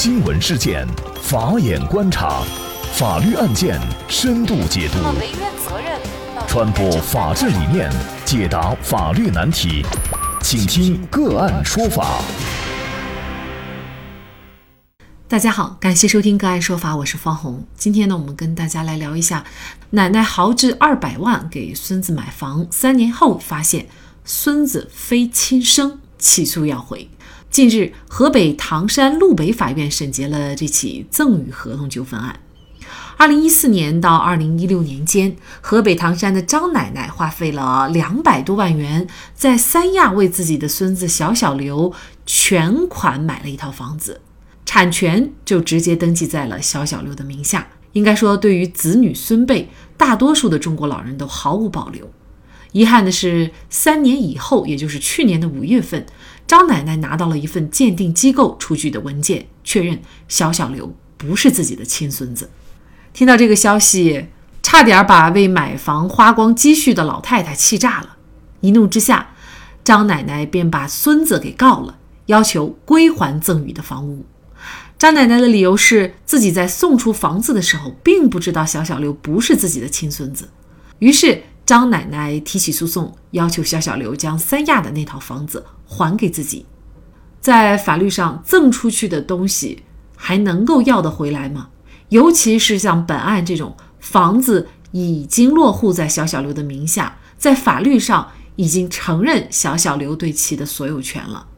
新闻事件，法眼观察，法律案件深度解读，传播法治理念，解答法律难题，请听个案说法。大家好，感谢收听个案说法，我是方红。今天呢，我们跟大家来聊一下，奶奶豪掷二百万给孙子买房，三年后发现孙子非亲生，起诉要回。近日，河北唐山路北法院审结了这起赠与合同纠纷案。二零一四年到二零一六年间，河北唐山的张奶奶花费了两百多万元，在三亚为自己的孙子小小刘全款买了一套房子，产权就直接登记在了小小刘的名下。应该说，对于子女孙辈，大多数的中国老人都毫无保留。遗憾的是，三年以后，也就是去年的五月份。张奶奶拿到了一份鉴定机构出具的文件，确认小小刘不是自己的亲孙子。听到这个消息，差点把为买房花光积蓄的老太太气炸了。一怒之下，张奶奶便把孙子给告了，要求归还赠与的房屋。张奶奶的理由是自己在送出房子的时候，并不知道小小刘不是自己的亲孙子。于是。张奶奶提起诉讼，要求小小刘将三亚的那套房子还给自己。在法律上，赠出去的东西还能够要得回来吗？尤其是像本案这种房子已经落户在小小刘的名下，在法律上已经承认小小刘对其的所有权了。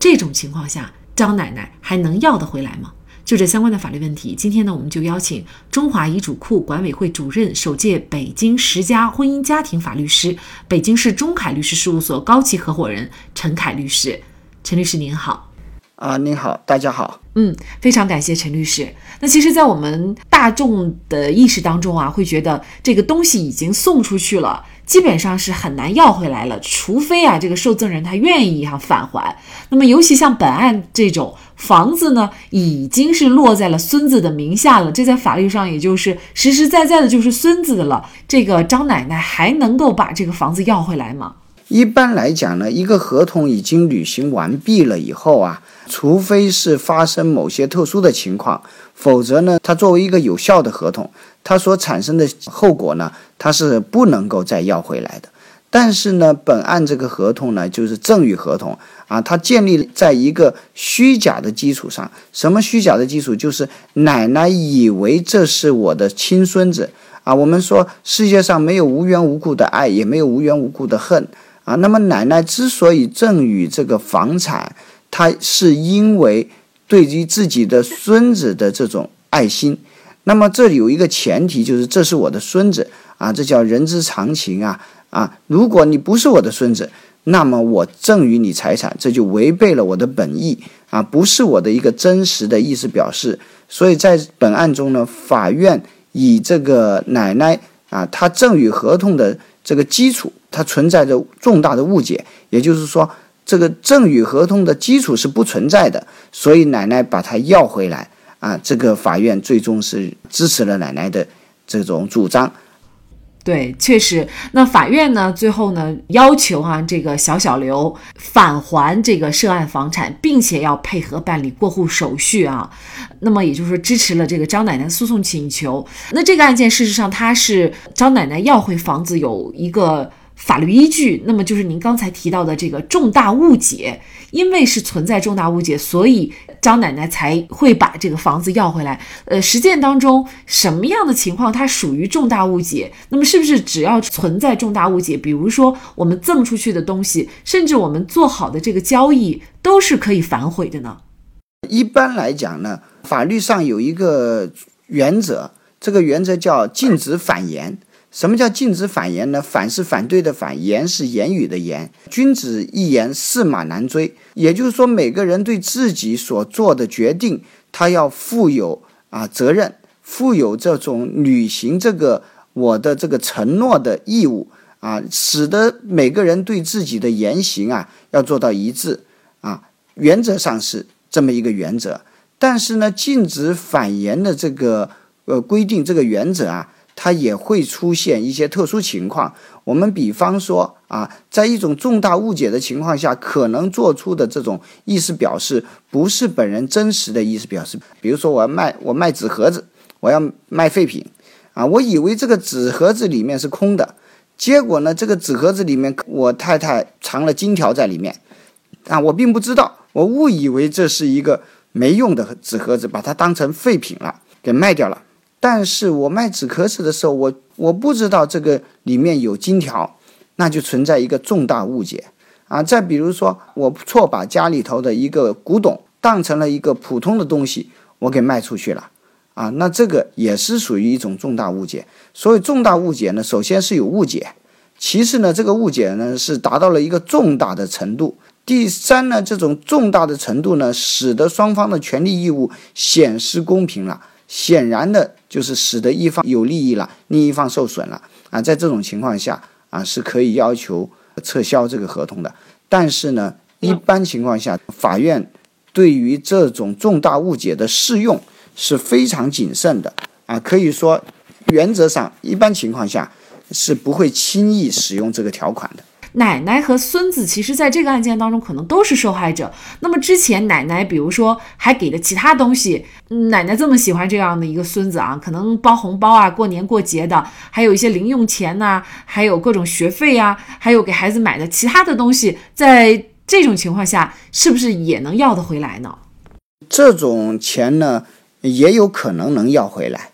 这种情况下，张奶奶还能要得回来吗？就这相关的法律问题，今天呢，我们就邀请中华遗嘱库管委会主任、首届北京十佳婚姻家庭法律师、北京市中凯律师事务所高级合伙人陈凯律师。陈律师您好。啊，您好，大家好。嗯，非常感谢陈律师。那其实，在我们大众的意识当中啊，会觉得这个东西已经送出去了。基本上是很难要回来了，除非啊这个受赠人他愿意哈返还。那么尤其像本案这种房子呢，已经是落在了孙子的名下了，这在法律上也就是实实在在的就是孙子的了。这个张奶奶还能够把这个房子要回来吗？一般来讲呢，一个合同已经履行完毕了以后啊，除非是发生某些特殊的情况，否则呢，它作为一个有效的合同。它所产生的后果呢，它是不能够再要回来的。但是呢，本案这个合同呢，就是赠与合同啊，它建立在一个虚假的基础上。什么虚假的基础？就是奶奶以为这是我的亲孙子啊。我们说世界上没有无缘无故的爱，也没有无缘无故的恨啊。那么奶奶之所以赠与这个房产，她是因为对于自己的孙子的这种爱心。那么这有一个前提，就是这是我的孙子啊，这叫人之常情啊啊！如果你不是我的孙子，那么我赠与你财产，这就违背了我的本意啊，不是我的一个真实的意思表示。所以在本案中呢，法院以这个奶奶啊，她赠与合同的这个基础，它存在着重大的误解，也就是说，这个赠与合同的基础是不存在的，所以奶奶把它要回来。啊，这个法院最终是支持了奶奶的这种主张。对，确实，那法院呢，最后呢，要求啊，这个小小刘返还这个涉案房产，并且要配合办理过户手续啊。那么也就是说，支持了这个张奶奶诉讼请求。那这个案件事实上，他是张奶奶要回房子有一个。法律依据，那么就是您刚才提到的这个重大误解，因为是存在重大误解，所以张奶奶才会把这个房子要回来。呃，实践当中什么样的情况它属于重大误解？那么是不是只要存在重大误解，比如说我们赠出去的东西，甚至我们做好的这个交易，都是可以反悔的呢？一般来讲呢，法律上有一个原则，这个原则叫禁止反言。什么叫禁止反言呢？反是反对的反，言是言语的言。君子一言，驷马难追。也就是说，每个人对自己所做的决定，他要负有啊责任，负有这种履行这个我的这个承诺的义务啊，使得每个人对自己的言行啊要做到一致啊。原则上是这么一个原则，但是呢，禁止反言的这个呃规定，这个原则啊。它也会出现一些特殊情况。我们比方说啊，在一种重大误解的情况下，可能做出的这种意思表示不是本人真实的意思表示。比如说，我要卖我卖纸盒子，我要卖废品，啊，我以为这个纸盒子里面是空的，结果呢，这个纸盒子里面我太太藏了金条在里面，啊，我并不知道，我误以为这是一个没用的纸盒子，把它当成废品了，给卖掉了。但是我卖纸壳子的时候，我我不知道这个里面有金条，那就存在一个重大误解啊！再比如说，我错把家里头的一个古董当成了一个普通的东西，我给卖出去了啊！那这个也是属于一种重大误解。所以重大误解呢，首先是有误解，其次呢，这个误解呢是达到了一个重大的程度，第三呢，这种重大的程度呢，使得双方的权利义务显失公平了。显然的就是使得一方有利益了，另一方受损了啊，在这种情况下啊，是可以要求撤销这个合同的。但是呢，一般情况下，法院对于这种重大误解的适用是非常谨慎的啊，可以说原则上一般情况下是不会轻易使用这个条款的。奶奶和孙子其实在这个案件当中可能都是受害者。那么之前奶奶，比如说还给了其他东西，奶奶这么喜欢这样的一个孙子啊，可能包红包啊，过年过节的，还有一些零用钱呐，还有各种学费呀，还有给孩子买的其他的东西，在这种情况下，是不是也能要得回来呢？这种钱呢，也有可能能要回来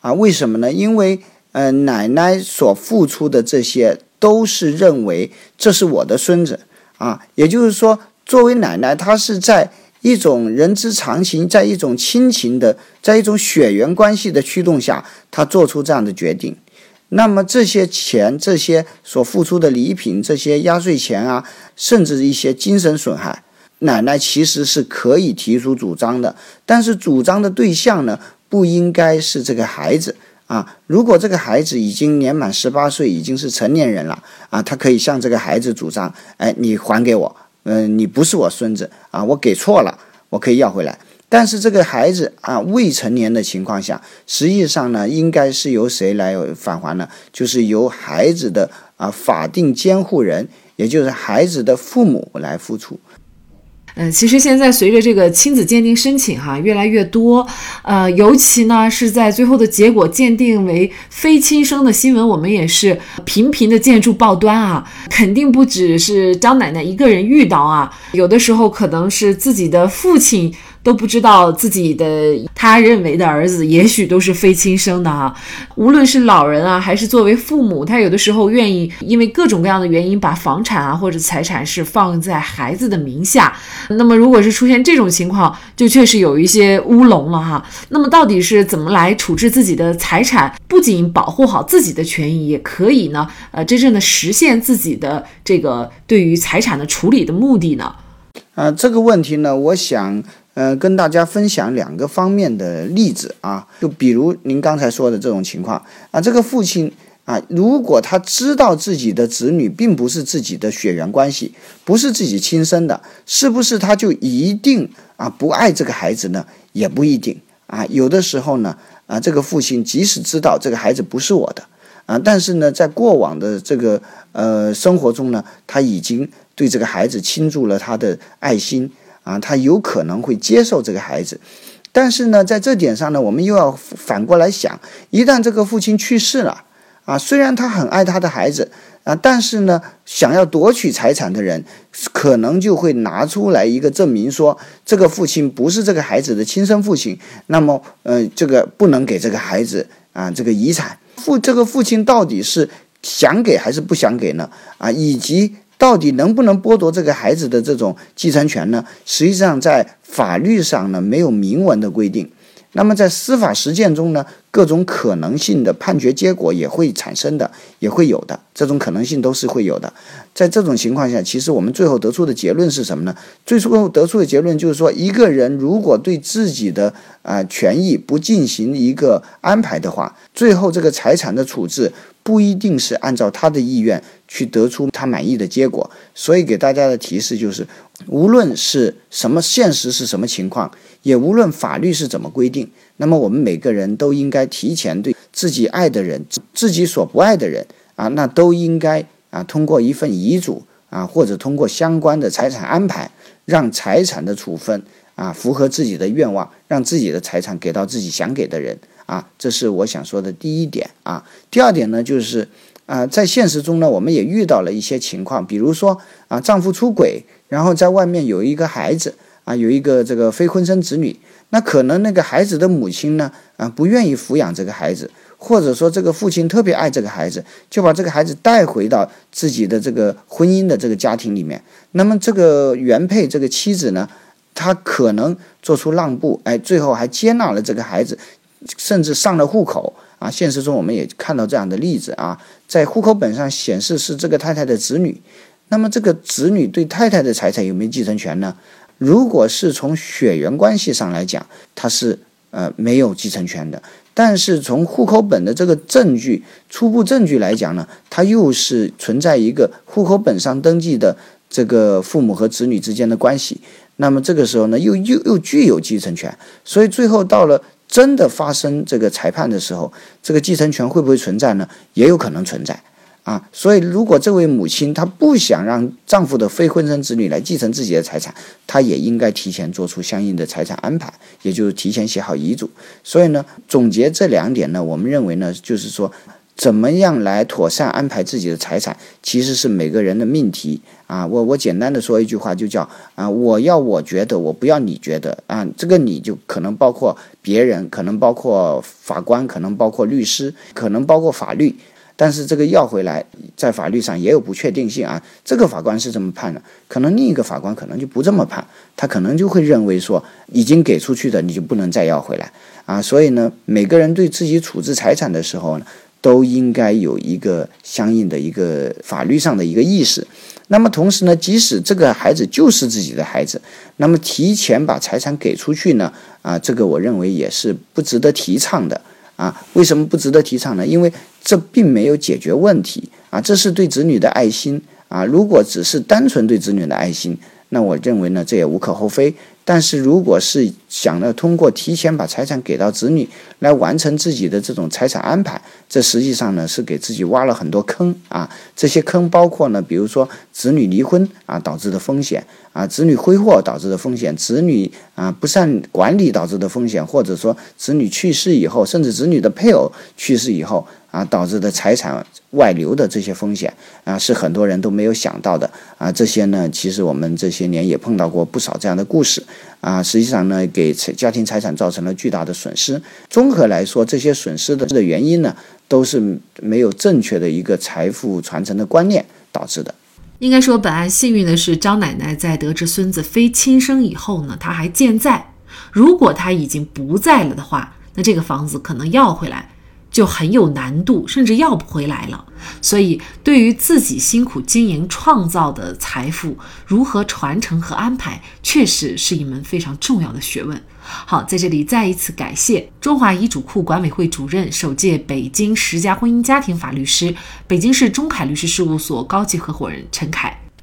啊？为什么呢？因为呃，奶奶所付出的这些。都是认为这是我的孙子啊，也就是说，作为奶奶，她是在一种人之常情，在一种亲情的，在一种血缘关系的驱动下，她做出这样的决定。那么这些钱，这些所付出的礼品，这些压岁钱啊，甚至一些精神损害，奶奶其实是可以提出主张的。但是主张的对象呢，不应该是这个孩子。啊，如果这个孩子已经年满十八岁，已经是成年人了啊，他可以向这个孩子主张，哎，你还给我，嗯，你不是我孙子啊，我给错了，我可以要回来。但是这个孩子啊，未成年的情况下，实际上呢，应该是由谁来返还呢？就是由孩子的啊法定监护人，也就是孩子的父母来付出。嗯，其实现在随着这个亲子鉴定申请哈越来越多，呃，尤其呢是在最后的结果鉴定为非亲生的新闻，我们也是频频的见诸报端啊。肯定不只是张奶奶一个人遇到啊，有的时候可能是自己的父亲。都不知道自己的他认为的儿子，也许都是非亲生的哈。无论是老人啊，还是作为父母，他有的时候愿意因为各种各样的原因，把房产啊或者财产是放在孩子的名下。那么，如果是出现这种情况，就确实有一些乌龙了哈。那么，到底是怎么来处置自己的财产？不仅保护好自己的权益，也可以呢，呃，真正的实现自己的这个对于财产的处理的目的呢？啊，这个问题呢，我想。呃，跟大家分享两个方面的例子啊，就比如您刚才说的这种情况啊，这个父亲啊，如果他知道自己的子女并不是自己的血缘关系，不是自己亲生的，是不是他就一定啊不爱这个孩子呢？也不一定啊，有的时候呢啊，这个父亲即使知道这个孩子不是我的啊，但是呢，在过往的这个呃生活中呢，他已经对这个孩子倾注了他的爱心。啊，他有可能会接受这个孩子，但是呢，在这点上呢，我们又要反过来想：一旦这个父亲去世了，啊，虽然他很爱他的孩子，啊，但是呢，想要夺取财产的人，可能就会拿出来一个证明，说这个父亲不是这个孩子的亲生父亲，那么，呃，这个不能给这个孩子啊，这个遗产。父这个父亲到底是想给还是不想给呢？啊，以及。到底能不能剥夺这个孩子的这种继承权呢？实际上，在法律上呢，没有明文的规定。那么在司法实践中呢，各种可能性的判决结果也会产生的，也会有的，这种可能性都是会有的。在这种情况下，其实我们最后得出的结论是什么呢？最初得出的结论就是说，一个人如果对自己的啊权益不进行一个安排的话，最后这个财产的处置不一定是按照他的意愿去得出他满意的结果。所以给大家的提示就是，无论是什么现实是什么情况，也无论法律是怎么规定，那么我们每个人都应该提前对自己爱的人、自己所不爱的人啊，那都应该啊通过一份遗嘱啊，或者通过相关的财产安排，让财产的处分啊符合自己的愿望，让自己的财产给到自己想给的人。啊，这是我想说的第一点啊。第二点呢，就是啊，在现实中呢，我们也遇到了一些情况，比如说啊，丈夫出轨，然后在外面有一个孩子啊，有一个这个非婚生子女，那可能那个孩子的母亲呢啊，不愿意抚养这个孩子，或者说这个父亲特别爱这个孩子，就把这个孩子带回到自己的这个婚姻的这个家庭里面。那么这个原配这个妻子呢，她可能做出让步，哎，最后还接纳了这个孩子。甚至上了户口啊！现实中我们也看到这样的例子啊，在户口本上显示是这个太太的子女，那么这个子女对太太的财产有没有继承权呢？如果是从血缘关系上来讲，他是呃没有继承权的。但是从户口本的这个证据、初步证据来讲呢，它又是存在一个户口本上登记的这个父母和子女之间的关系。那么这个时候呢，又又又具有继承权。所以最后到了。真的发生这个裁判的时候，这个继承权会不会存在呢？也有可能存在啊。所以，如果这位母亲她不想让丈夫的非婚生子女来继承自己的财产，她也应该提前做出相应的财产安排，也就是提前写好遗嘱。所以呢，总结这两点呢，我们认为呢，就是说。怎么样来妥善安排自己的财产，其实是每个人的命题啊。我我简单的说一句话，就叫啊，我要我觉得，我不要你觉得啊。这个你就可能包括别人，可能包括法官，可能包括律师，可能包括法律。但是这个要回来，在法律上也有不确定性啊。这个法官是这么判的，可能另一个法官可能就不这么判，他可能就会认为说，已经给出去的你就不能再要回来啊。所以呢，每个人对自己处置财产的时候呢。都应该有一个相应的一个法律上的一个意识。那么同时呢，即使这个孩子就是自己的孩子，那么提前把财产给出去呢？啊，这个我认为也是不值得提倡的啊。为什么不值得提倡呢？因为这并没有解决问题啊，这是对子女的爱心啊。如果只是单纯对子女的爱心，那我认为呢，这也无可厚非。但是如果是想要，通过提前把财产给到子女来完成自己的这种财产安排，这实际上呢是给自己挖了很多坑啊。这些坑包括呢，比如说子女离婚啊导致的风险啊，子女挥霍导致的风险，子女啊不善管理导致的风险，或者说子女去世以后，甚至子女的配偶去世以后。啊，导致的财产外流的这些风险啊，是很多人都没有想到的啊。这些呢，其实我们这些年也碰到过不少这样的故事啊。实际上呢，给家庭财产造成了巨大的损失。综合来说，这些损失的的原因呢，都是没有正确的一个财富传承的观念导致的。应该说，本案幸运的是，张奶奶在得知孙子非亲生以后呢，她还健在。如果她已经不在了的话，那这个房子可能要回来。就很有难度，甚至要不回来了。所以，对于自己辛苦经营创造的财富，如何传承和安排，确实是一门非常重要的学问。好，在这里再一次感谢中华遗嘱库管委会主任、首届北京十佳婚姻家庭法律师、北京市中凯律师事务所高级合伙人陈凯。